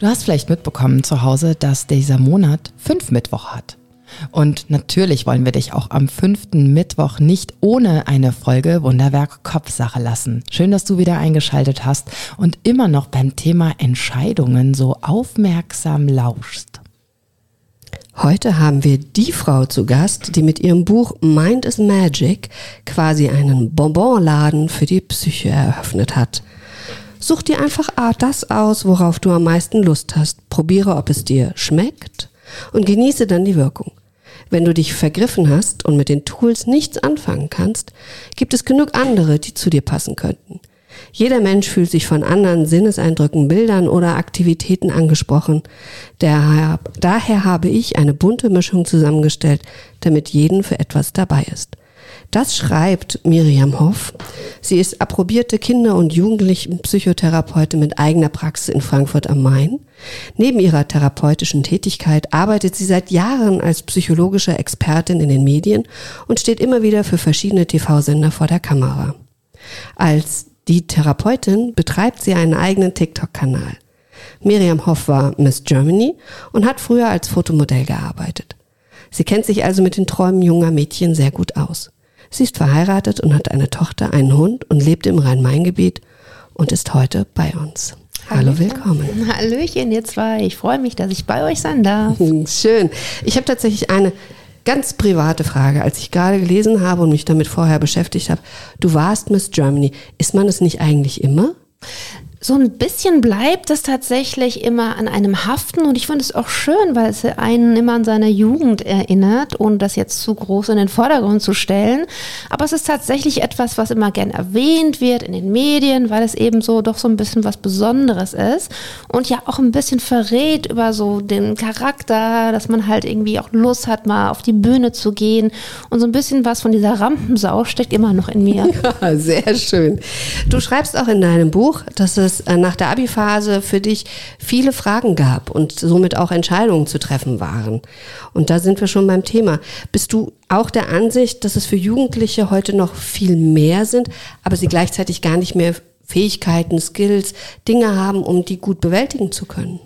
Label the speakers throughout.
Speaker 1: Du hast vielleicht mitbekommen zu Hause, dass dieser Monat fünf Mittwoch hat. Und natürlich wollen wir dich auch am fünften Mittwoch nicht ohne eine Folge Wunderwerk Kopfsache lassen. Schön, dass du wieder eingeschaltet hast und immer noch beim Thema Entscheidungen so aufmerksam lauschst.
Speaker 2: Heute haben wir die Frau zu Gast, die mit ihrem Buch Mind is Magic quasi einen Bonbonladen für die Psyche eröffnet hat. Such dir einfach das aus, worauf du am meisten Lust hast. Probiere, ob es dir schmeckt und genieße dann die Wirkung. Wenn du dich vergriffen hast und mit den Tools nichts anfangen kannst, gibt es genug andere, die zu dir passen könnten. Jeder Mensch fühlt sich von anderen Sinneseindrücken, Bildern oder Aktivitäten angesprochen. Daher, habe ich eine bunte Mischung zusammengestellt, damit jeden für etwas dabei ist. Das schreibt Miriam Hoff. Sie ist approbierte Kinder- und Jugendlichenpsychotherapeutin mit eigener Praxis in Frankfurt am Main. Neben ihrer therapeutischen Tätigkeit arbeitet sie seit Jahren als psychologische Expertin in den Medien und steht immer wieder für verschiedene TV-Sender vor der Kamera. Als die Therapeutin betreibt sie einen eigenen TikTok-Kanal. Miriam Hoff war Miss Germany und hat früher als Fotomodell gearbeitet. Sie kennt sich also mit den Träumen junger Mädchen sehr gut aus. Sie ist verheiratet und hat eine Tochter, einen Hund und lebt im Rhein-Main-Gebiet und ist heute bei uns. Hallo, willkommen.
Speaker 1: Hallöchen, ihr zwei. Ich freue mich, dass ich bei euch sein darf.
Speaker 2: Schön. Ich habe tatsächlich eine ganz private Frage. Als ich gerade gelesen habe und mich damit vorher beschäftigt habe, du warst Miss Germany. Ist man es nicht eigentlich immer?
Speaker 1: So ein bisschen bleibt es tatsächlich immer an einem haften und ich finde es auch schön, weil es einen immer an seine Jugend erinnert, ohne das jetzt zu groß in den Vordergrund zu stellen. Aber es ist tatsächlich etwas, was immer gern erwähnt wird in den Medien, weil es eben so doch so ein bisschen was Besonderes ist und ja auch ein bisschen verrät über so den Charakter, dass man halt irgendwie auch Lust hat, mal auf die Bühne zu gehen und so ein bisschen was von dieser Rampensau steckt immer noch in mir.
Speaker 2: Ja, sehr schön. Du schreibst auch in deinem Buch, dass es es äh, nach der Abi-Phase für dich viele Fragen gab und somit auch Entscheidungen zu treffen waren. Und da sind wir schon beim Thema. Bist du auch der Ansicht, dass es für Jugendliche heute noch viel mehr sind, aber sie gleichzeitig gar nicht mehr Fähigkeiten, Skills, Dinge haben, um die gut bewältigen zu können?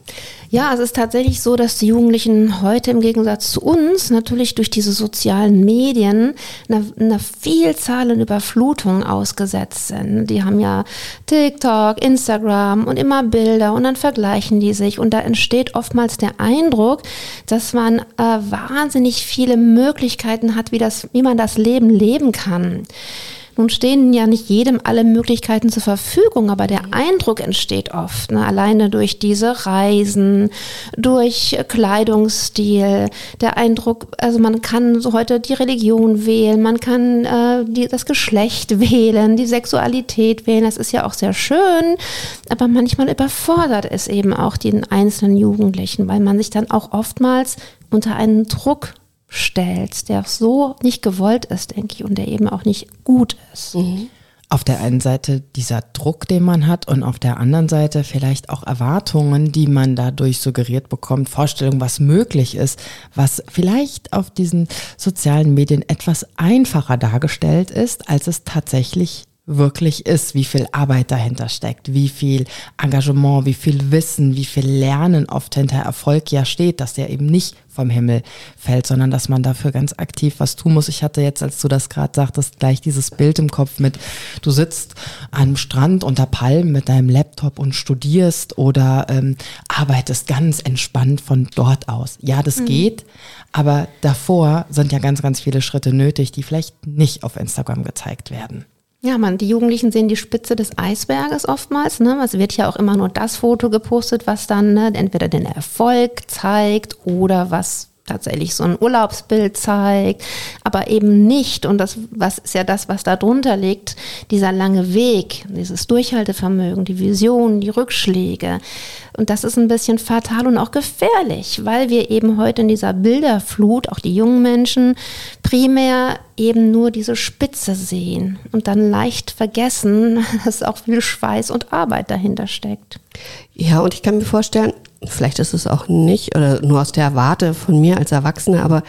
Speaker 1: Ja, es ist tatsächlich so, dass die Jugendlichen heute im Gegensatz zu uns natürlich durch diese sozialen Medien einer, einer Vielzahl an Überflutungen ausgesetzt sind. Die haben ja TikTok, Instagram und immer Bilder und dann vergleichen die sich und da entsteht oftmals der Eindruck, dass man äh, wahnsinnig viele Möglichkeiten hat, wie, das, wie man das Leben leben kann. Nun stehen ja nicht jedem alle Möglichkeiten zur Verfügung, aber der Eindruck entsteht oft, ne? alleine durch diese Reisen, durch Kleidungsstil, der Eindruck, also man kann so heute die Religion wählen, man kann äh, die, das Geschlecht wählen, die Sexualität wählen, das ist ja auch sehr schön, aber manchmal überfordert es eben auch den einzelnen Jugendlichen, weil man sich dann auch oftmals unter einen Druck stellst, der so nicht gewollt ist, denke ich, und der eben auch nicht gut ist. Mhm. Auf der einen Seite dieser Druck, den man hat, und auf der anderen Seite vielleicht auch Erwartungen, die man dadurch suggeriert bekommt, Vorstellungen, was möglich ist, was vielleicht auf diesen sozialen Medien etwas einfacher dargestellt ist, als es tatsächlich wirklich ist, wie viel Arbeit dahinter steckt, wie viel Engagement, wie viel Wissen, wie viel Lernen oft hinter Erfolg ja steht, dass der eben nicht vom Himmel fällt, sondern dass man dafür ganz aktiv was tun muss. Ich hatte jetzt, als du das gerade sagtest, gleich dieses Bild im Kopf mit, du sitzt am Strand unter Palmen mit deinem Laptop und studierst oder ähm, arbeitest ganz entspannt von dort aus. Ja, das mhm. geht, aber davor sind ja ganz, ganz viele Schritte nötig, die vielleicht nicht auf Instagram gezeigt werden. Ja, man, die Jugendlichen sehen die Spitze des Eisberges oftmals. Ne? Es wird ja auch immer nur das Foto gepostet, was dann ne, entweder den Erfolg zeigt oder was tatsächlich so ein Urlaubsbild zeigt, aber eben nicht, und das was ist ja das, was da drunter liegt, dieser lange Weg, dieses Durchhaltevermögen, die Vision, die Rückschläge. Und das ist ein bisschen fatal und auch gefährlich, weil wir eben heute in dieser Bilderflut, auch die jungen Menschen, primär eben nur diese Spitze sehen und dann leicht vergessen, dass auch viel Schweiß und Arbeit dahinter steckt.
Speaker 2: Ja, und ich kann mir vorstellen, vielleicht ist es auch nicht oder nur aus der Warte von mir als Erwachsene, aber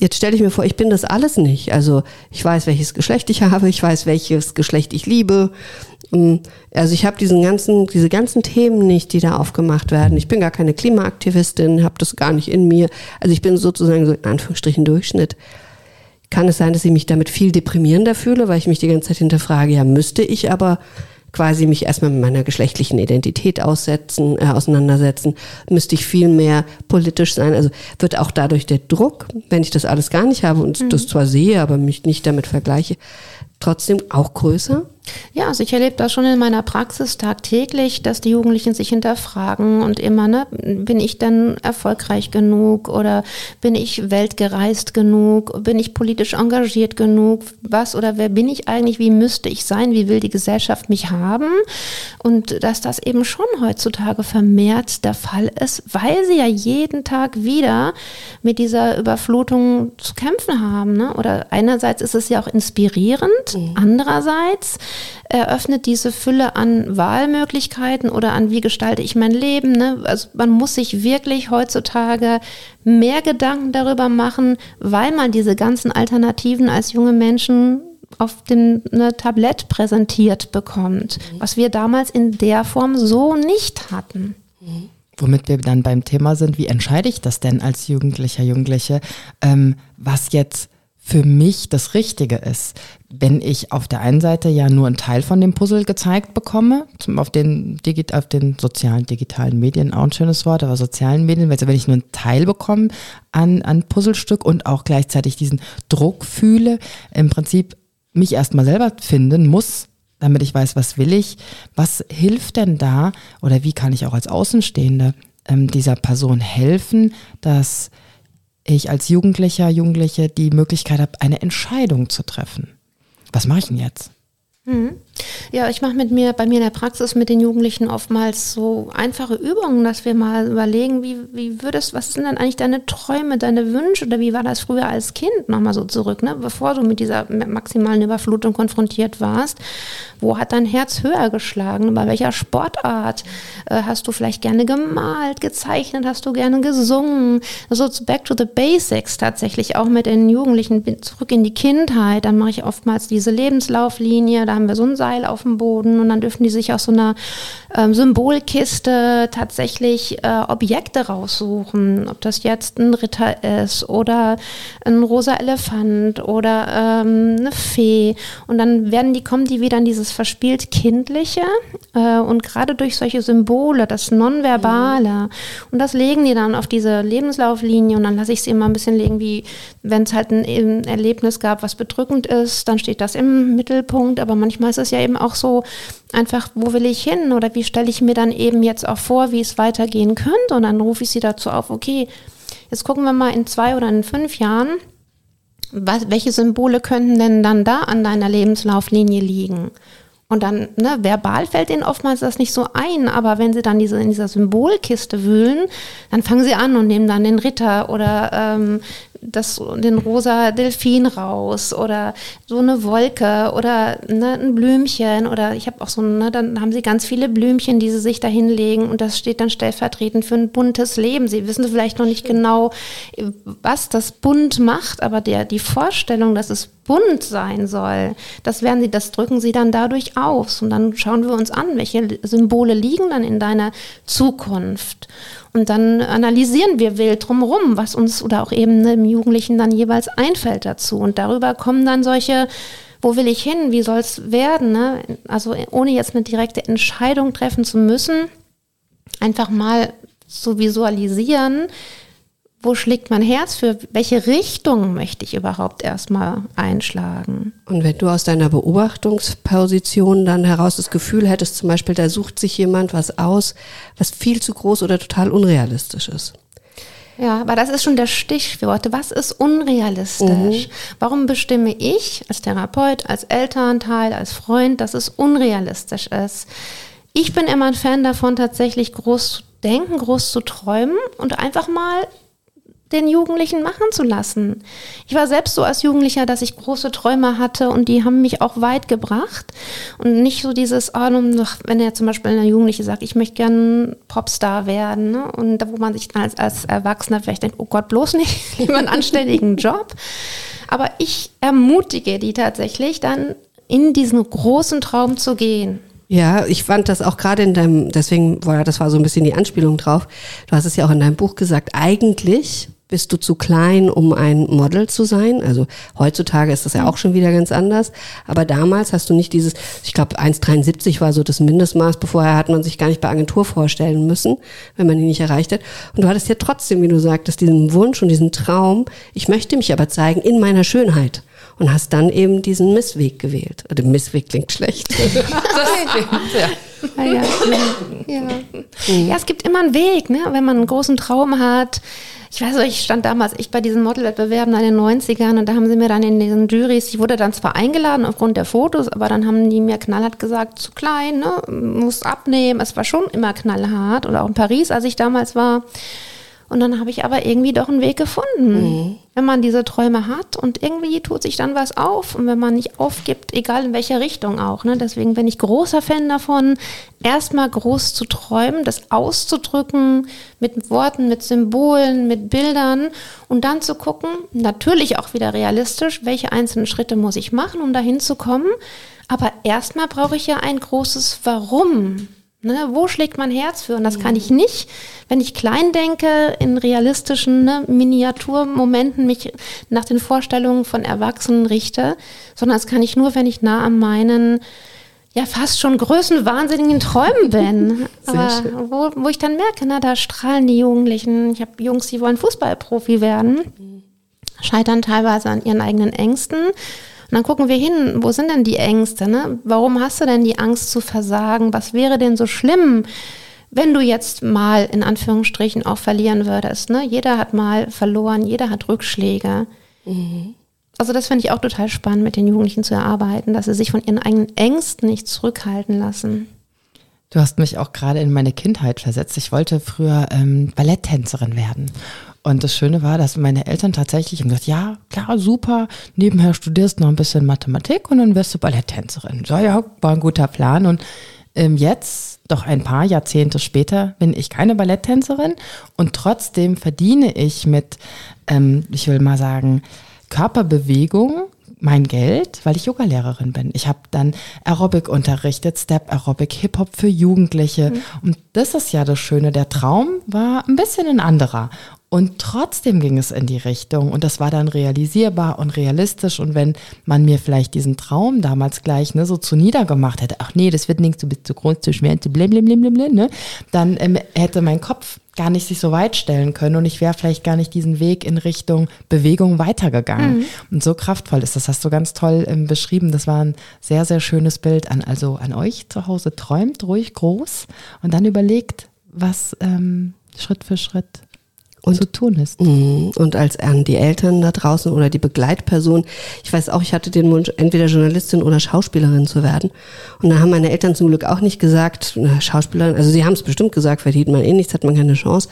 Speaker 2: jetzt stelle ich mir vor, ich bin das alles nicht. Also ich weiß, welches Geschlecht ich habe, ich weiß, welches Geschlecht ich liebe. Mm, also ich habe diesen ganzen, diese ganzen Themen nicht, die da aufgemacht werden. Ich bin gar keine Klimaaktivistin, habe das gar nicht in mir. Also ich bin sozusagen so in Anführungsstrichen Durchschnitt. Kann es sein, dass ich mich damit viel deprimierender fühle, weil ich mich die ganze Zeit hinterfrage, ja, müsste ich aber quasi mich erstmal mit meiner geschlechtlichen Identität aussetzen, äh, auseinandersetzen, müsste ich viel mehr politisch sein. Also wird auch dadurch der Druck, wenn ich das alles gar nicht habe und mhm. das zwar sehe, aber mich nicht damit vergleiche, trotzdem auch größer?
Speaker 1: Ja, also ich erlebe das schon in meiner Praxis tagtäglich, dass die Jugendlichen sich hinterfragen und immer, ne, bin ich denn erfolgreich genug oder bin ich weltgereist genug, bin ich politisch engagiert genug, was oder wer bin ich eigentlich, wie müsste ich sein, wie will die Gesellschaft mich haben und dass das eben schon heutzutage vermehrt der Fall ist, weil sie ja jeden Tag wieder mit dieser Überflutung zu kämpfen haben. Ne? Oder einerseits ist es ja auch inspirierend, mhm. andererseits eröffnet diese Fülle an Wahlmöglichkeiten oder an wie gestalte ich mein Leben. Ne? Also man muss sich wirklich heutzutage mehr Gedanken darüber machen, weil man diese ganzen Alternativen als junge Menschen auf dem ne, Tablett präsentiert bekommt, mhm. was wir damals in der Form so nicht hatten.
Speaker 3: Mhm. Womit wir dann beim Thema sind, wie entscheide ich das denn als Jugendlicher, Jugendliche, ähm, was jetzt für mich das Richtige ist. Wenn ich auf der einen Seite ja nur einen Teil von dem Puzzle gezeigt bekomme, zum, auf, den, auf den sozialen, digitalen Medien, auch ein schönes Wort, aber sozialen Medien, also wenn ich nur einen Teil bekomme an, an Puzzlestück und auch gleichzeitig diesen Druck fühle, im Prinzip mich erstmal selber finden muss, damit ich weiß, was will ich, was hilft denn da oder wie kann ich auch als Außenstehende ähm, dieser Person helfen, dass ich als Jugendlicher, Jugendliche die Möglichkeit habe, eine Entscheidung zu treffen. Was mache ich denn jetzt?
Speaker 1: Mhm. Ja, ich mache mit mir bei mir in der Praxis mit den Jugendlichen oftmals so einfache Übungen, dass wir mal überlegen, wie, wie würdest, was sind denn eigentlich deine Träume, deine Wünsche oder wie war das früher als Kind? Nochmal so zurück, ne? bevor du mit dieser maximalen Überflutung konfrontiert warst. Wo hat dein Herz höher geschlagen? Bei welcher Sportart äh, hast du vielleicht gerne gemalt, gezeichnet, hast du gerne gesungen? Also back to the basics tatsächlich auch mit den Jugendlichen zurück in die Kindheit. Dann mache ich oftmals diese Lebenslauflinie, da haben wir so ein Seil auf dem Boden und dann dürfen die sich aus so einer ähm, Symbolkiste tatsächlich äh, Objekte raussuchen. Ob das jetzt ein Ritter ist oder ein rosa Elefant oder ähm, eine Fee. Und dann werden die, kommen die wieder in dieses verspielt Kindliche äh, und gerade durch solche Symbole, das Nonverbale. Mhm. Und das legen die dann auf diese Lebenslauflinie und dann lasse ich sie immer ein bisschen legen, wie wenn es halt ein, ein Erlebnis gab, was bedrückend ist, dann steht das im Mittelpunkt, aber manchmal ist es ja eben auch so einfach, wo will ich hin oder wie stelle ich mir dann eben jetzt auch vor, wie es weitergehen könnte und dann rufe ich sie dazu auf, okay, jetzt gucken wir mal in zwei oder in fünf Jahren, was, welche Symbole könnten denn dann da an deiner Lebenslauflinie liegen? Und dann, ne, verbal fällt ihnen oftmals das nicht so ein, aber wenn sie dann diese, in dieser Symbolkiste wühlen, dann fangen sie an und nehmen dann den Ritter oder ähm, das, den rosa Delfin raus oder so eine Wolke oder ne, ein Blümchen oder ich habe auch so, ne, dann haben sie ganz viele Blümchen, die sie sich da hinlegen und das steht dann stellvertretend für ein buntes Leben. Sie wissen vielleicht noch nicht genau, was das bunt macht, aber der, die Vorstellung, dass es bunt sein soll, das werden sie, das drücken sie dann dadurch aus und dann schauen wir uns an, welche Symbole liegen dann in deiner Zukunft. Und dann analysieren wir wild drumherum, was uns oder auch eben im Jugendlichen dann jeweils einfällt dazu. Und darüber kommen dann solche, wo will ich hin, wie soll es werden? Ne? Also ohne jetzt eine direkte Entscheidung treffen zu müssen, einfach mal zu visualisieren, wo schlägt mein Herz für welche Richtung möchte ich überhaupt erstmal einschlagen?
Speaker 2: Und wenn du aus deiner Beobachtungsposition dann heraus das Gefühl hättest, zum Beispiel, da sucht sich jemand was aus, was viel zu groß oder total unrealistisch ist.
Speaker 1: Ja, aber das ist schon der Stichwort. Was ist unrealistisch? Mhm. Warum bestimme ich als Therapeut, als Elternteil, als Freund, dass es unrealistisch ist? Ich bin immer ein Fan davon, tatsächlich groß zu denken, groß zu träumen und einfach mal den Jugendlichen machen zu lassen. Ich war selbst so als Jugendlicher, dass ich große Träume hatte und die haben mich auch weit gebracht. Und nicht so dieses, oh, wenn er zum Beispiel eine Jugendliche sagt, ich möchte gern Popstar werden. Ne? Und wo man sich dann als, als Erwachsener vielleicht denkt, oh Gott, bloß nicht, lieber einen anständigen Job. Aber ich ermutige die tatsächlich dann in diesen großen Traum zu gehen.
Speaker 2: Ja, ich fand das auch gerade in deinem, deswegen das war so ein bisschen die Anspielung drauf. Du hast es ja auch in deinem Buch gesagt, eigentlich bist du zu klein, um ein Model zu sein? Also heutzutage ist das ja auch schon wieder ganz anders. Aber damals hast du nicht dieses, ich glaube 1,73 war so das Mindestmaß. Bevorher hat man sich gar nicht bei Agentur vorstellen müssen, wenn man ihn nicht erreicht hat. Und du hattest ja trotzdem, wie du sagtest, diesen Wunsch und diesen Traum, ich möchte mich aber zeigen in meiner Schönheit. Und hast dann eben diesen Missweg gewählt. Oder Missweg klingt schlecht.
Speaker 1: Ja, ja. ja. ja, es gibt immer einen Weg, ne? wenn man einen großen Traum hat ich weiß ich stand damals echt bei diesen Modelwettbewerben in den 90ern und da haben sie mir dann in diesen Juries, ich wurde dann zwar eingeladen aufgrund der Fotos, aber dann haben die mir knallhart gesagt, zu klein, ne, muss abnehmen. Es war schon immer knallhart oder auch in Paris, als ich damals war. Und dann habe ich aber irgendwie doch einen Weg gefunden. Mhm. Wenn man diese Träume hat und irgendwie tut sich dann was auf und wenn man nicht aufgibt, egal in welcher Richtung auch. Ne? Deswegen bin ich großer Fan davon, erstmal groß zu träumen, das auszudrücken mit Worten, mit Symbolen, mit Bildern und dann zu gucken, natürlich auch wieder realistisch, welche einzelnen Schritte muss ich machen, um dahin zu kommen. Aber erstmal brauche ich ja ein großes Warum. Ne, wo schlägt mein Herz für? Und das kann ich nicht, wenn ich klein denke, in realistischen ne, Miniaturmomenten mich nach den Vorstellungen von Erwachsenen richte, sondern das kann ich nur, wenn ich nah an meinen ja fast schon größenwahnsinnigen Träumen bin. Aber wo, wo ich dann merke, na, da strahlen die Jugendlichen. Ich habe Jungs, die wollen Fußballprofi werden, scheitern teilweise an ihren eigenen Ängsten und dann gucken wir hin, wo sind denn die Ängste? Ne? Warum hast du denn die Angst zu versagen? Was wäre denn so schlimm, wenn du jetzt mal in Anführungsstrichen auch verlieren würdest? Ne? Jeder hat mal verloren, jeder hat Rückschläge. Mhm. Also das finde ich auch total spannend, mit den Jugendlichen zu erarbeiten, dass sie sich von ihren eigenen Ängsten nicht zurückhalten lassen.
Speaker 3: Du hast mich auch gerade in meine Kindheit versetzt. Ich wollte früher ähm, Balletttänzerin werden. Und das Schöne war, dass meine Eltern tatsächlich haben gesagt, ja, klar, super, nebenher studierst noch ein bisschen Mathematik und dann wirst du Balletttänzerin. So, ja, war ein guter Plan. Und ähm, jetzt, doch ein paar Jahrzehnte später, bin ich keine Balletttänzerin und trotzdem verdiene ich mit, ähm, ich will mal sagen, Körperbewegung mein Geld, weil ich Yogalehrerin bin. Ich habe dann Aerobic unterrichtet, Step Aerobic, Hip-Hop für Jugendliche. Mhm. Und das ist ja das Schöne. Der Traum war ein bisschen ein anderer. Und trotzdem ging es in die Richtung und das war dann realisierbar und realistisch. Und wenn man mir vielleicht diesen Traum damals gleich ne, so zu niedergemacht hätte, ach nee, das wird nichts, du bist zu groß, zu schwer, zu blim, blim, blim, blim, ne, dann ähm, hätte mein Kopf gar nicht sich so weit stellen können und ich wäre vielleicht gar nicht diesen Weg in Richtung Bewegung weitergegangen. Mhm. Und so kraftvoll ist das, hast du ganz toll ähm, beschrieben. Das war ein sehr, sehr schönes Bild an, also an euch zu Hause. Träumt ruhig groß und dann überlegt, was ähm, Schritt für Schritt und, zu tun ist.
Speaker 2: Mhm. Und als an die Eltern da draußen oder die Begleitperson, ich weiß auch, ich hatte den Wunsch, entweder Journalistin oder Schauspielerin zu werden. Und da haben meine Eltern zum Glück auch nicht gesagt, na, Schauspielerin, also sie haben es bestimmt gesagt, verdient man eh nichts, hat man keine Chance.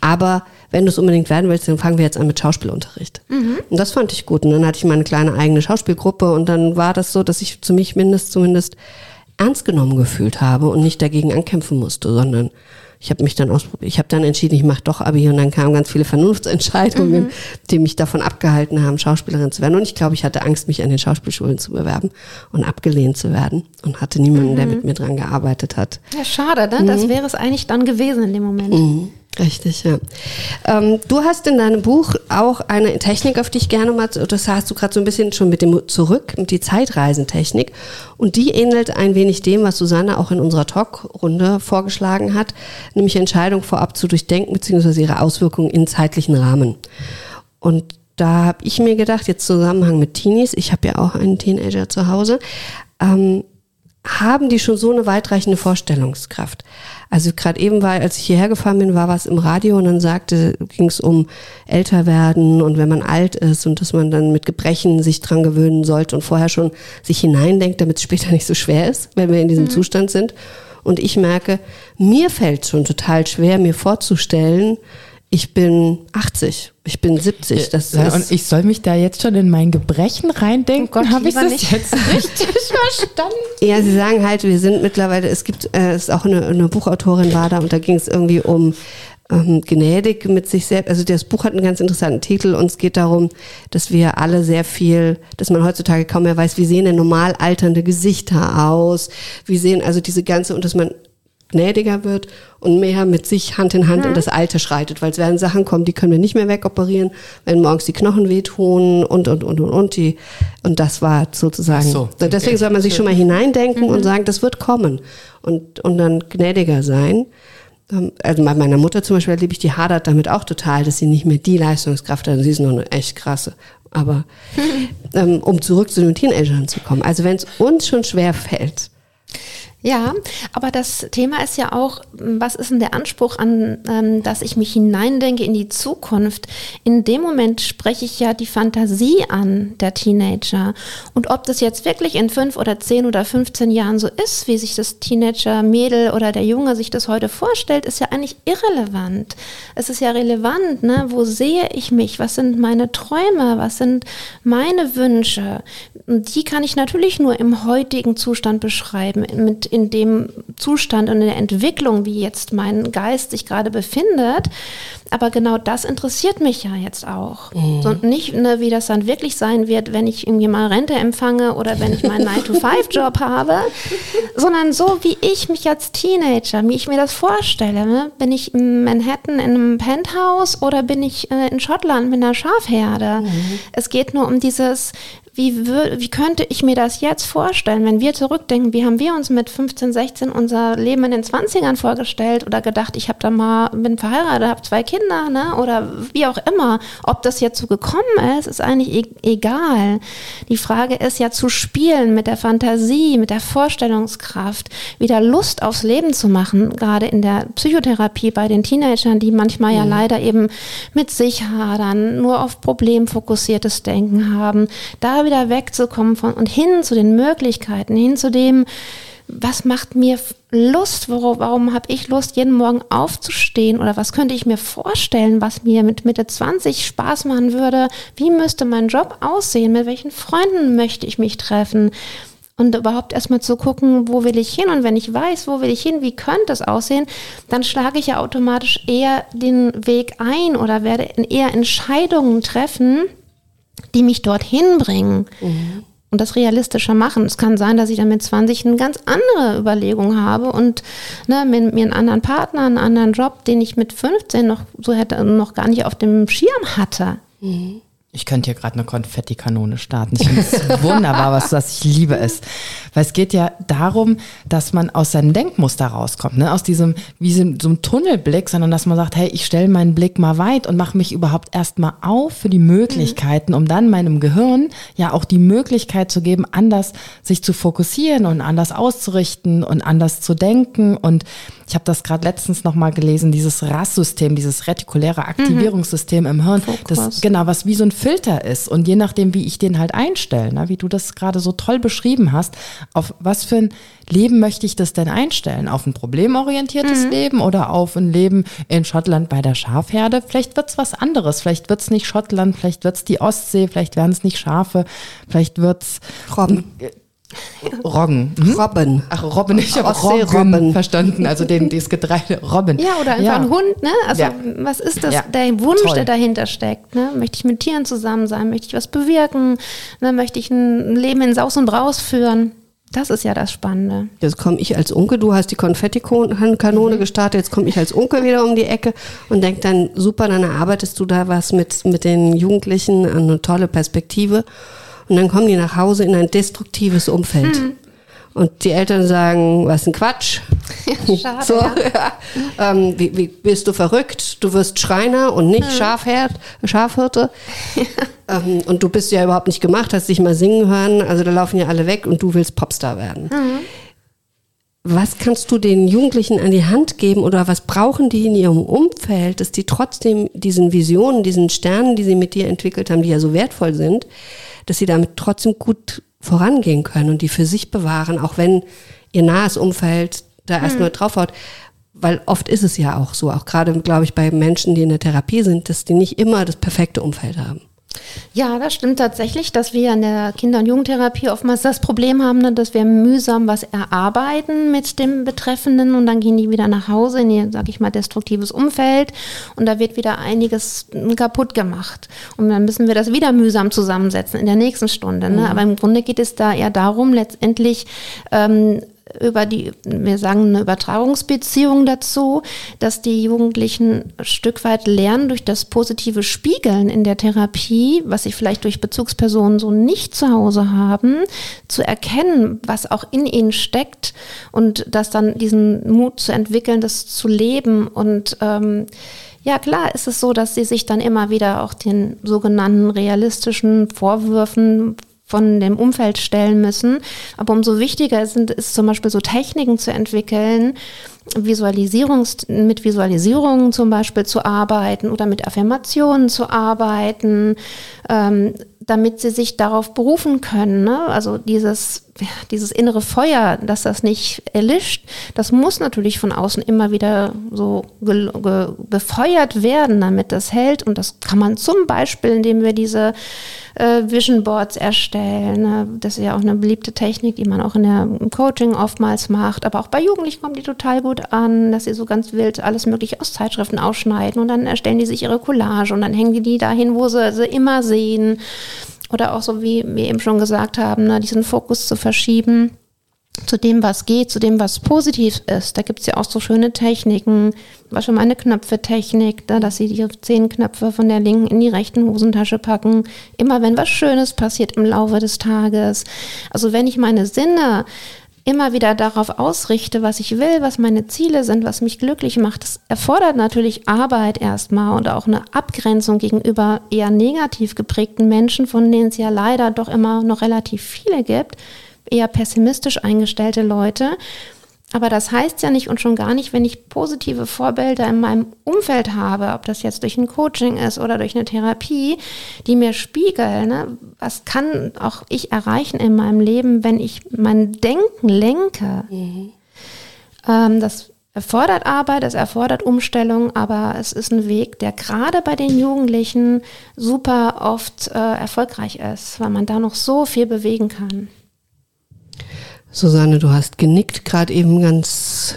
Speaker 2: Aber wenn du es unbedingt werden willst, dann fangen wir jetzt an mit Schauspielunterricht. Mhm. Und das fand ich gut. Und dann hatte ich meine kleine eigene Schauspielgruppe und dann war das so, dass ich zu mich mindestens zumindest ernst genommen gefühlt habe und nicht dagegen ankämpfen musste, sondern ich habe mich dann ausprobiert. Ich habe dann entschieden, ich mache doch Abi und dann kamen ganz viele Vernunftsentscheidungen, mhm. die mich davon abgehalten haben, Schauspielerin zu werden. Und ich glaube, ich hatte Angst, mich an den Schauspielschulen zu bewerben und abgelehnt zu werden und hatte niemanden, mhm. der mit mir dran gearbeitet hat.
Speaker 1: Ja, schade, ne? Das mhm. wäre es eigentlich dann gewesen in dem Moment.
Speaker 2: Richtig, ja. Ähm, du hast in deinem Buch auch eine Technik, auf die ich gerne mal, das hast du gerade so ein bisschen schon mit dem zurück, die Zeitreisentechnik. Und die ähnelt ein wenig dem, was Susanne auch in unserer Talkrunde vorgeschlagen hat, nämlich Entscheidung vorab zu durchdenken, beziehungsweise ihre Auswirkungen in zeitlichen Rahmen. Und da habe ich mir gedacht, jetzt Zusammenhang mit Teenies, ich habe ja auch einen Teenager zu Hause, ähm, haben die schon so eine weitreichende Vorstellungskraft. Also gerade eben war, als ich hierher gefahren bin, war was im Radio und dann sagte, ging es um älter werden und wenn man alt ist und dass man dann mit Gebrechen sich dran gewöhnen sollte und vorher schon sich hineindenkt, damit es später nicht so schwer ist, wenn wir in diesem mhm. Zustand sind. Und ich merke, mir fällt schon total schwer, mir vorzustellen, ich bin 80, ich bin 70. Das
Speaker 3: ja, und ich soll mich da jetzt schon in mein Gebrechen reindenken.
Speaker 1: Oh Habe ich das
Speaker 3: nicht. jetzt richtig verstanden?
Speaker 2: Ja, sie sagen halt, wir sind mittlerweile, es gibt, äh, es ist auch eine, eine Buchautorin war da und da ging es irgendwie um ähm, gnädig mit sich selbst. Also das Buch hat einen ganz interessanten Titel und es geht darum, dass wir alle sehr viel, dass man heutzutage kaum mehr weiß, wie sehen denn normal alternde Gesichter aus, wie sehen also diese ganze und dass man gnädiger wird und mehr mit sich Hand in Hand mhm. in das Alte schreitet, weil es werden Sachen kommen, die können wir nicht mehr wegoperieren, wenn morgens die Knochen wehtun und und und und und die und das war sozusagen. So, okay. Deswegen soll man sich schon mal hineindenken mhm. und sagen, das wird kommen und und dann gnädiger sein. Ähm, also bei meiner Mutter zum Beispiel erlebe ich, die hadert damit auch total, dass sie nicht mehr die Leistungskraft hat. Sie ist noch eine echt krasse. Aber ähm, um zurück zu den Teenagern zu kommen. Also wenn es uns schon schwer fällt,
Speaker 1: ja, aber das Thema ist ja auch, was ist denn der Anspruch an, ähm, dass ich mich hineindenke in die Zukunft? In dem Moment spreche ich ja die Fantasie an der Teenager. Und ob das jetzt wirklich in fünf oder zehn oder 15 Jahren so ist, wie sich das Teenager-Mädel oder der Junge sich das heute vorstellt, ist ja eigentlich irrelevant. Es ist ja relevant, ne? Wo sehe ich mich? Was sind meine Träume? Was sind meine Wünsche? Und die kann ich natürlich nur im heutigen Zustand beschreiben, mit in dem Zustand und in der Entwicklung, wie jetzt mein Geist sich gerade befindet. Aber genau das interessiert mich ja jetzt auch. Mhm. Und nicht, ne, wie das dann wirklich sein wird, wenn ich irgendwie mal Rente empfange oder wenn ich meinen 9-to-5-Job habe, sondern so, wie ich mich als Teenager, wie ich mir das vorstelle. Ne? Bin ich in Manhattan in einem Penthouse oder bin ich äh, in Schottland mit einer Schafherde? Mhm. Es geht nur um dieses, wie, wie könnte ich mir das jetzt vorstellen, wenn wir zurückdenken, wie haben wir uns mit 15, 16 unser Leben in den 20ern vorgestellt oder gedacht, ich habe da mal, bin verheiratet, habe zwei Kinder, ne? oder wie auch immer. Ob das jetzt so gekommen ist, ist eigentlich e egal. Die Frage ist ja zu spielen mit der Fantasie, mit der Vorstellungskraft, wieder Lust aufs Leben zu machen, gerade in der Psychotherapie bei den Teenagern, die manchmal mhm. ja leider eben mit sich hadern, nur auf problemfokussiertes Denken haben. Da wieder wegzukommen von und hin zu den Möglichkeiten, hin zu dem, was macht mir Lust, warum, warum habe ich Lust, jeden Morgen aufzustehen? Oder was könnte ich mir vorstellen, was mir mit Mitte 20 Spaß machen würde, wie müsste mein Job aussehen, mit welchen Freunden möchte ich mich treffen? Und überhaupt erstmal zu gucken, wo will ich hin? Und wenn ich weiß, wo will ich hin, wie könnte es aussehen, dann schlage ich ja automatisch eher den Weg ein oder werde eher Entscheidungen treffen, die mich dorthin bringen. Mhm. Und das realistischer machen. Es kann sein, dass ich dann mit 20 eine ganz andere Überlegung habe und ne, mir, mir einen anderen Partner, einen anderen Job, den ich mit 15 noch so hätte, noch gar nicht auf dem Schirm hatte.
Speaker 3: Mhm. Ich könnte hier gerade eine Konfettikanone starten. Ich finde es wunderbar, was sagst. Ich liebe es. Weil es geht ja darum, dass man aus seinem Denkmuster rauskommt, ne? aus diesem, wie so, so einem Tunnelblick, sondern dass man sagt, hey, ich stelle meinen Blick mal weit und mache mich überhaupt erstmal auf für die Möglichkeiten, um dann meinem Gehirn ja auch die Möglichkeit zu geben, anders sich zu fokussieren und anders auszurichten und anders zu denken. Und ich habe das gerade letztens nochmal gelesen, dieses RAS-System, dieses retikuläre Aktivierungssystem mhm. im Hirn, Fokus. das genau, was wie so ein Filter ist. Und je nachdem, wie ich den halt einstelle, ne, wie du das gerade so toll beschrieben hast, auf was für ein Leben möchte ich das denn einstellen? Auf ein problemorientiertes mhm. Leben oder auf ein Leben in Schottland bei der Schafherde? Vielleicht wird's was anderes. Vielleicht wird's nicht Schottland, vielleicht wird's die Ostsee, vielleicht werden es nicht Schafe, vielleicht wird's
Speaker 2: Robben.
Speaker 3: Roggen.
Speaker 2: Hm? Robben.
Speaker 3: Ach, Robben. Ich habe Roggen verstanden. Also den, dieses Getreide. Robben.
Speaker 1: Ja, oder einfach ja. ein Hund. Ne? Also ja. was ist das? Ja. Der Wunsch, Toll. der dahinter steckt. Ne? Möchte ich mit Tieren zusammen sein? Möchte ich was bewirken? Ne? Möchte ich ein Leben in Saus und Braus führen? Das ist ja das Spannende.
Speaker 2: Jetzt komme ich als Onkel, du hast die Konfettikanone mhm. gestartet, jetzt komme ich als Onkel wieder um die Ecke und denke dann, super, dann erarbeitest du da was mit, mit den Jugendlichen, eine tolle Perspektive. Und dann kommen die nach Hause in ein destruktives Umfeld. Hm. Und die Eltern sagen, was ein Quatsch.
Speaker 1: Schade, so, ja.
Speaker 2: ja. Ähm, wie, wie, bist du verrückt? Du wirst Schreiner und nicht hm. Schafherd, Schafhirte. Ja. Ähm, und du bist ja überhaupt nicht gemacht, hast dich mal singen hören. Also da laufen ja alle weg und du willst Popstar werden. Mhm. was kannst du den Jugendlichen an die Hand geben oder was brauchen die in ihrem Umfeld, dass die trotzdem diesen Visionen, diesen Sternen, die sie mit dir entwickelt haben, die ja so wertvoll sind, dass sie damit trotzdem gut vorangehen können und die für sich bewahren, auch wenn ihr nahes Umfeld da erst hm. draufhaut. Weil oft ist es ja auch so, auch gerade, glaube ich, bei Menschen, die in der Therapie sind, dass die nicht immer das perfekte Umfeld haben.
Speaker 1: Ja, das stimmt tatsächlich, dass wir in der Kinder- und Jugendtherapie oftmals das Problem haben, ne, dass wir mühsam was erarbeiten mit dem Betreffenden und dann gehen die wieder nach Hause in ihr, sag ich mal, destruktives Umfeld und da wird wieder einiges kaputt gemacht. Und dann müssen wir das wieder mühsam zusammensetzen in der nächsten Stunde. Ne? Mhm. Aber im Grunde geht es da eher darum, letztendlich ähm, über die, wir sagen eine Übertragungsbeziehung dazu, dass die Jugendlichen ein Stück weit lernen durch das positive Spiegeln in der Therapie, was sie vielleicht durch Bezugspersonen so nicht zu Hause haben, zu erkennen, was auch in ihnen steckt und das dann diesen Mut zu entwickeln, das zu leben. Und ähm, ja, klar ist es so, dass sie sich dann immer wieder auch den sogenannten realistischen Vorwürfen von dem Umfeld stellen müssen. Aber umso wichtiger sind, ist zum Beispiel so Techniken zu entwickeln, Visualisierungs mit Visualisierungen zum Beispiel zu arbeiten oder mit Affirmationen zu arbeiten, ähm, damit sie sich darauf berufen können. Ne? Also dieses, dieses innere Feuer, dass das nicht erlischt, das muss natürlich von außen immer wieder so befeuert werden, damit das hält. Und das kann man zum Beispiel, indem wir diese äh, Vision Boards erstellen. Ne? Das ist ja auch eine beliebte Technik, die man auch in der, im Coaching oftmals macht. Aber auch bei Jugendlichen kommen die total gut an, dass sie so ganz wild alles mögliche aus Zeitschriften ausschneiden und dann erstellen die sich ihre Collage und dann hängen die die dahin, wo sie sie immer sehen. Oder auch so, wie wir eben schon gesagt haben, ne, diesen Fokus zu verschieben zu dem, was geht, zu dem, was positiv ist. Da gibt es ja auch so schöne Techniken, zum Beispiel meine Knöpfe-Technik, da, dass sie die zehn Knöpfe von der linken in die rechten Hosentasche packen. Immer wenn was Schönes passiert im Laufe des Tages. Also wenn ich meine Sinne immer wieder darauf ausrichte, was ich will, was meine Ziele sind, was mich glücklich macht, das erfordert natürlich Arbeit erstmal und auch eine Abgrenzung gegenüber eher negativ geprägten Menschen, von denen es ja leider doch immer noch relativ viele gibt eher pessimistisch eingestellte Leute. Aber das heißt ja nicht und schon gar nicht, wenn ich positive Vorbilder in meinem Umfeld habe, ob das jetzt durch ein Coaching ist oder durch eine Therapie, die mir spiegeln, ne, was kann auch ich erreichen in meinem Leben, wenn ich mein Denken lenke. Mhm. Ähm, das erfordert Arbeit, es erfordert Umstellung, aber es ist ein Weg, der gerade bei den Jugendlichen super oft äh, erfolgreich ist, weil man da noch so viel bewegen kann.
Speaker 2: Susanne, du hast genickt gerade eben ganz.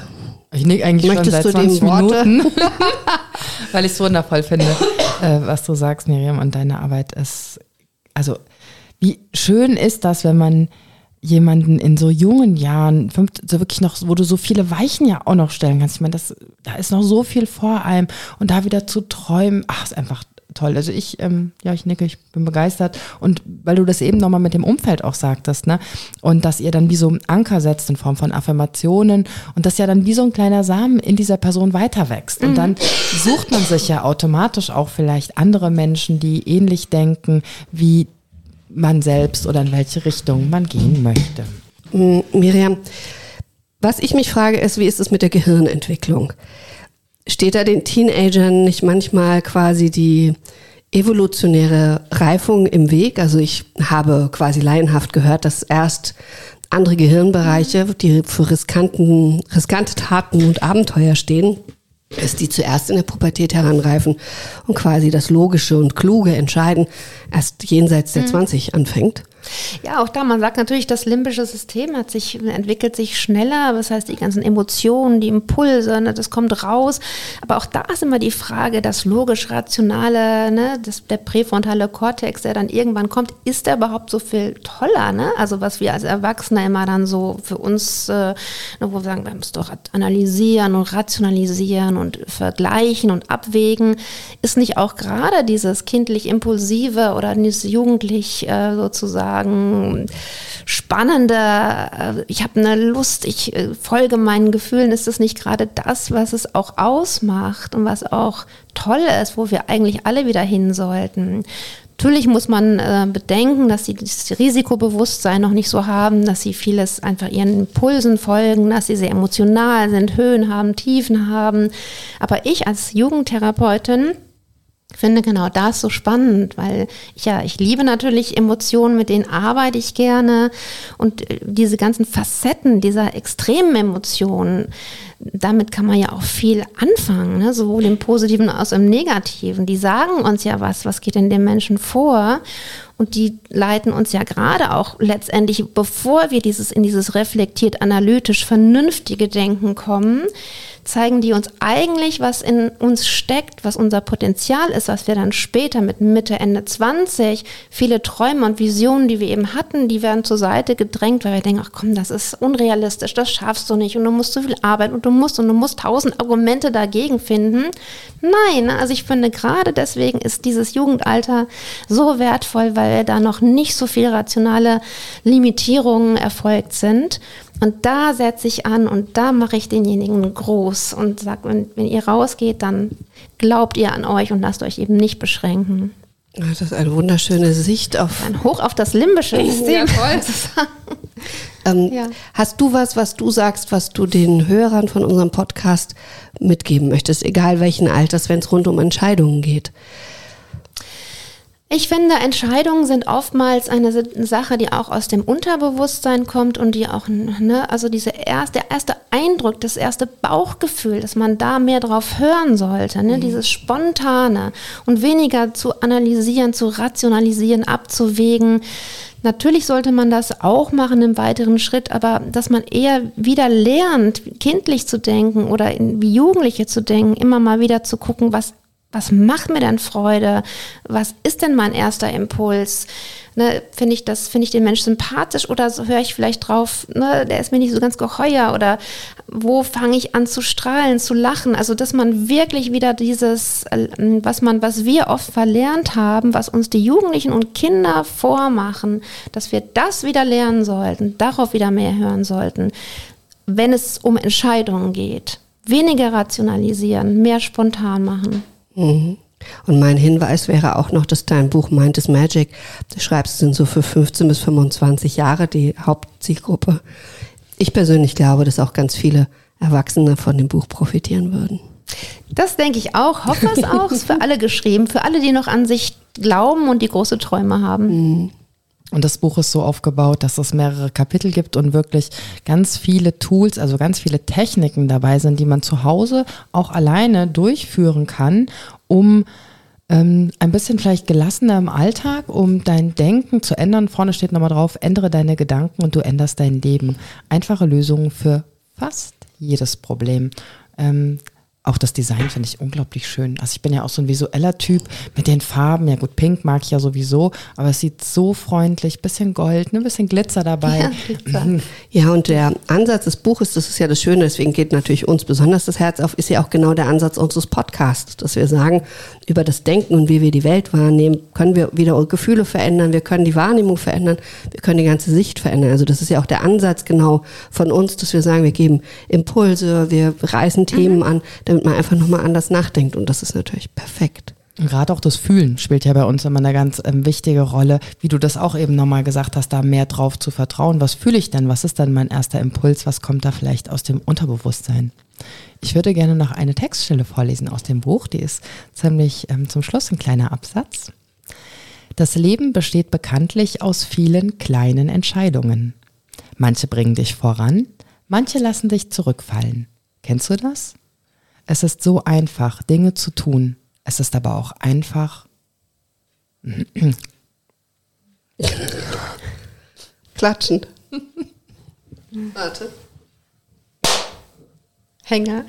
Speaker 3: Ich nick eigentlich Möchtest schon seit 20 Minuten, weil ich es wundervoll finde, äh, was du sagst, Miriam, und deine Arbeit ist, also wie schön ist das, wenn man jemanden in so jungen Jahren, so wirklich noch, wo du so viele Weichen ja auch noch stellen kannst. Ich meine, das, da ist noch so viel vor einem und da wieder zu träumen, ach, ist einfach toll. Also ich, ähm, ja, ich nicke, ich bin begeistert. Und weil du das eben nochmal mit dem Umfeld auch sagtest, ne? Und dass ihr dann wie so Anker setzt in Form von Affirmationen und das ja dann wie so ein kleiner Samen in dieser Person weiter wächst. Und mhm. dann sucht man sich ja automatisch auch vielleicht andere Menschen, die ähnlich denken wie man selbst oder in welche Richtung man gehen möchte.
Speaker 2: Miriam, was ich mich frage, ist, wie ist es mit der Gehirnentwicklung? Steht da den Teenagern nicht manchmal quasi die evolutionäre Reifung im Weg? Also ich habe quasi laienhaft gehört, dass erst andere Gehirnbereiche, die für riskanten, riskante Taten und Abenteuer stehen, dass die zuerst in der Pubertät heranreifen und quasi das Logische und Kluge entscheiden erst jenseits der mhm. 20 anfängt.
Speaker 1: Ja, auch da, man sagt natürlich, das limbische System hat sich, entwickelt sich schneller, das heißt, die ganzen Emotionen, die Impulse, ne, das kommt raus. Aber auch da ist immer die Frage, das logisch-rationale, ne, der präfrontale Kortex, der dann irgendwann kommt, ist der überhaupt so viel toller? Ne? Also was wir als Erwachsene immer dann so für uns, äh, ne, wo wir sagen, wir müssen doch analysieren und rationalisieren und vergleichen und abwägen, ist nicht auch gerade dieses kindlich-impulsive oder dieses jugendlich äh, sozusagen sagen, spannender, äh, ich habe eine Lust, ich äh, folge meinen Gefühlen, ist das nicht gerade das, was es auch ausmacht und was auch toll ist, wo wir eigentlich alle wieder hin sollten. Natürlich muss man äh, bedenken, dass sie das Risikobewusstsein noch nicht so haben, dass sie vieles einfach ihren Impulsen folgen, dass sie sehr emotional sind, Höhen haben, Tiefen haben. Aber ich als Jugendtherapeutin finde genau das so spannend, weil ich ja, ich liebe natürlich Emotionen, mit denen arbeite ich gerne und äh, diese ganzen Facetten dieser extremen Emotionen, damit kann man ja auch viel anfangen, ne? sowohl im Positiven als auch im Negativen. Die sagen uns ja was, was geht in den Menschen vor und die leiten uns ja gerade auch letztendlich, bevor wir dieses in dieses reflektiert, analytisch, vernünftige Denken kommen, zeigen die uns eigentlich, was in uns steckt, was unser Potenzial ist, was wir dann später mit Mitte, Ende 20, viele Träume und Visionen, die wir eben hatten, die werden zur Seite gedrängt, weil wir denken, ach komm, das ist unrealistisch, das schaffst du nicht und du musst so viel arbeiten und du musst und du musst tausend Argumente dagegen finden. Nein, also ich finde gerade deswegen ist dieses Jugendalter so wertvoll, weil da noch nicht so viele rationale Limitierungen erfolgt sind. Und da setze ich an und da mache ich denjenigen groß und sage, wenn, wenn ihr rausgeht, dann glaubt ihr an euch und lasst euch eben nicht beschränken.
Speaker 2: Das ist eine wunderschöne Sicht auf.
Speaker 1: Ein Hoch auf das limbische System. Ja,
Speaker 2: ähm, ja. Hast du was, was du sagst, was du den Hörern von unserem Podcast mitgeben möchtest, egal welchen Alters, wenn es rund um Entscheidungen geht?
Speaker 1: Ich finde, Entscheidungen sind oftmals eine Sache, die auch aus dem Unterbewusstsein kommt und die auch, ne, also diese erste, der erste Eindruck, das erste Bauchgefühl, dass man da mehr drauf hören sollte, ne, mhm. dieses Spontane und weniger zu analysieren, zu rationalisieren, abzuwägen. Natürlich sollte man das auch machen im weiteren Schritt, aber dass man eher wieder lernt, kindlich zu denken oder wie Jugendliche zu denken, immer mal wieder zu gucken, was was macht mir denn Freude? Was ist denn mein erster Impuls? Ne, finde ich das, finde ich den Mensch sympathisch oder so höre ich vielleicht drauf, ne, der ist mir nicht so ganz geheuer oder wo fange ich an zu strahlen, zu lachen? Also, dass man wirklich wieder dieses, äh, was man, was wir oft verlernt haben, was uns die Jugendlichen und Kinder vormachen, dass wir das wieder lernen sollten, darauf wieder mehr hören sollten, wenn es um Entscheidungen geht. Weniger rationalisieren, mehr spontan machen.
Speaker 2: Mhm. Und mein Hinweis wäre auch noch, dass dein Buch Mind is Magic, du schreibst, sind so für 15 bis 25 Jahre die Hauptzielgruppe. Ich persönlich glaube, dass auch ganz viele Erwachsene von dem Buch profitieren würden.
Speaker 1: Das denke ich auch, hoffe es auch. ist für alle geschrieben, für alle, die noch an sich glauben und die große Träume haben. Mhm.
Speaker 3: Und das Buch ist so aufgebaut, dass es mehrere Kapitel gibt und wirklich ganz viele Tools, also ganz viele Techniken dabei sind, die man zu Hause auch alleine durchführen kann, um ähm, ein bisschen vielleicht gelassener im Alltag, um dein Denken zu ändern. Vorne steht nochmal drauf, ändere deine Gedanken und du änderst dein Leben. Einfache Lösungen für fast jedes Problem. Ähm, auch das Design finde ich unglaublich schön. Also ich bin ja auch so ein visueller Typ mit den Farben. Ja gut, Pink mag ich ja sowieso, aber es sieht so freundlich, bisschen Gold, ein bisschen Glitzer dabei.
Speaker 2: Ja, Glitzer. Mhm. ja, und der Ansatz des Buches, das ist ja das Schöne, deswegen geht natürlich uns besonders das Herz auf, ist ja auch genau der Ansatz unseres Podcasts, dass wir sagen, über das Denken und wie wir die Welt wahrnehmen, können wir wieder Gefühle verändern, wir können die Wahrnehmung verändern, wir können die ganze Sicht verändern. Also das ist ja auch der Ansatz genau von uns, dass wir sagen, wir geben Impulse, wir reißen Themen mhm. an, damit man einfach nochmal anders nachdenkt. Und das ist natürlich perfekt.
Speaker 3: Gerade auch das Fühlen spielt ja bei uns immer eine ganz ähm, wichtige Rolle, wie du das auch eben nochmal gesagt hast, da mehr drauf zu vertrauen. Was fühle ich denn? Was ist denn mein erster Impuls? Was kommt da vielleicht aus dem Unterbewusstsein? Ich würde gerne noch eine Textstelle vorlesen aus dem Buch. Die ist ziemlich ähm, zum Schluss ein kleiner Absatz. Das Leben besteht bekanntlich aus vielen kleinen Entscheidungen. Manche bringen dich voran, manche lassen dich zurückfallen. Kennst du das? Es ist so einfach, Dinge zu tun. Es ist aber auch einfach.
Speaker 2: Klatschen. Warte.
Speaker 1: Hänger.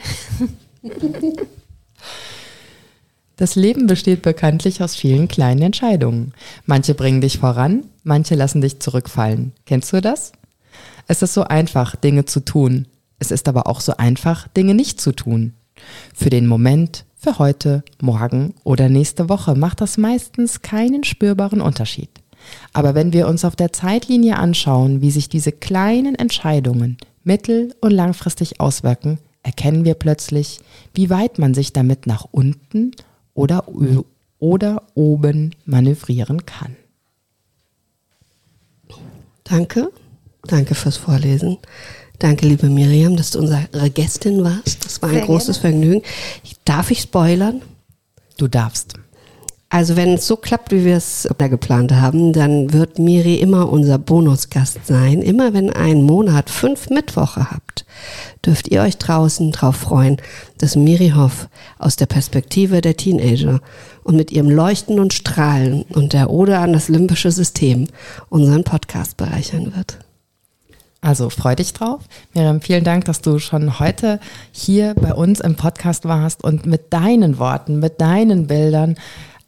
Speaker 3: Das Leben besteht bekanntlich aus vielen kleinen Entscheidungen. Manche bringen dich voran, manche lassen dich zurückfallen. Kennst du das? Es ist so einfach, Dinge zu tun. Es ist aber auch so einfach, Dinge nicht zu tun. Für den Moment, für heute, morgen oder nächste Woche macht das meistens keinen spürbaren Unterschied. Aber wenn wir uns auf der Zeitlinie anschauen, wie sich diese kleinen Entscheidungen mittel- und langfristig auswirken, erkennen wir plötzlich, wie weit man sich damit nach unten oder oder oben manövrieren kann.
Speaker 2: Danke. Danke fürs Vorlesen. Danke, liebe Miriam, dass du unsere Gästin warst. Das war ein
Speaker 1: Sehr
Speaker 2: großes Vergnügen. Darf ich spoilern?
Speaker 3: Du darfst.
Speaker 2: Also wenn es so klappt, wie wir es da geplant haben, dann wird Miri immer unser Bonusgast sein. Immer wenn ein Monat fünf Mittwoche habt, dürft ihr euch draußen drauf freuen, dass Miri Hoff aus der Perspektive der Teenager und mit ihrem Leuchten und Strahlen und der Ode an das limbische System unseren Podcast bereichern wird.
Speaker 3: Also freu dich drauf. Miriam, vielen Dank, dass du schon heute hier bei uns im Podcast warst und mit deinen Worten, mit deinen Bildern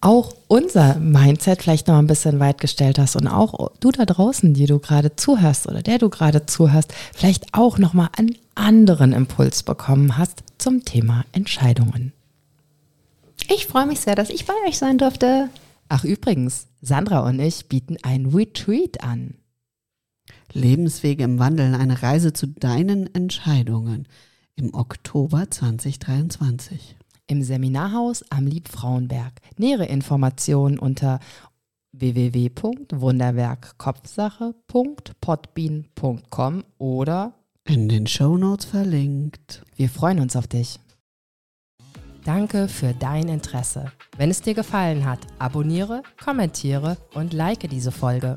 Speaker 3: auch unser Mindset vielleicht noch ein bisschen weit gestellt hast und auch du da draußen, die du gerade zuhörst oder der du gerade zuhörst, vielleicht auch noch mal einen anderen Impuls bekommen hast zum Thema Entscheidungen.
Speaker 1: Ich freue mich sehr, dass ich bei euch sein durfte.
Speaker 3: Ach übrigens, Sandra und ich bieten ein Retreat an.
Speaker 4: Lebenswege im Wandel, eine Reise zu deinen Entscheidungen im Oktober 2023
Speaker 3: im Seminarhaus am Liebfrauenberg. Nähere Informationen unter www.wunderwerkkopfsache.podbean.com oder
Speaker 4: in den Shownotes verlinkt.
Speaker 3: Wir freuen uns auf dich. Danke für dein Interesse. Wenn es dir gefallen hat, abonniere, kommentiere und like diese Folge.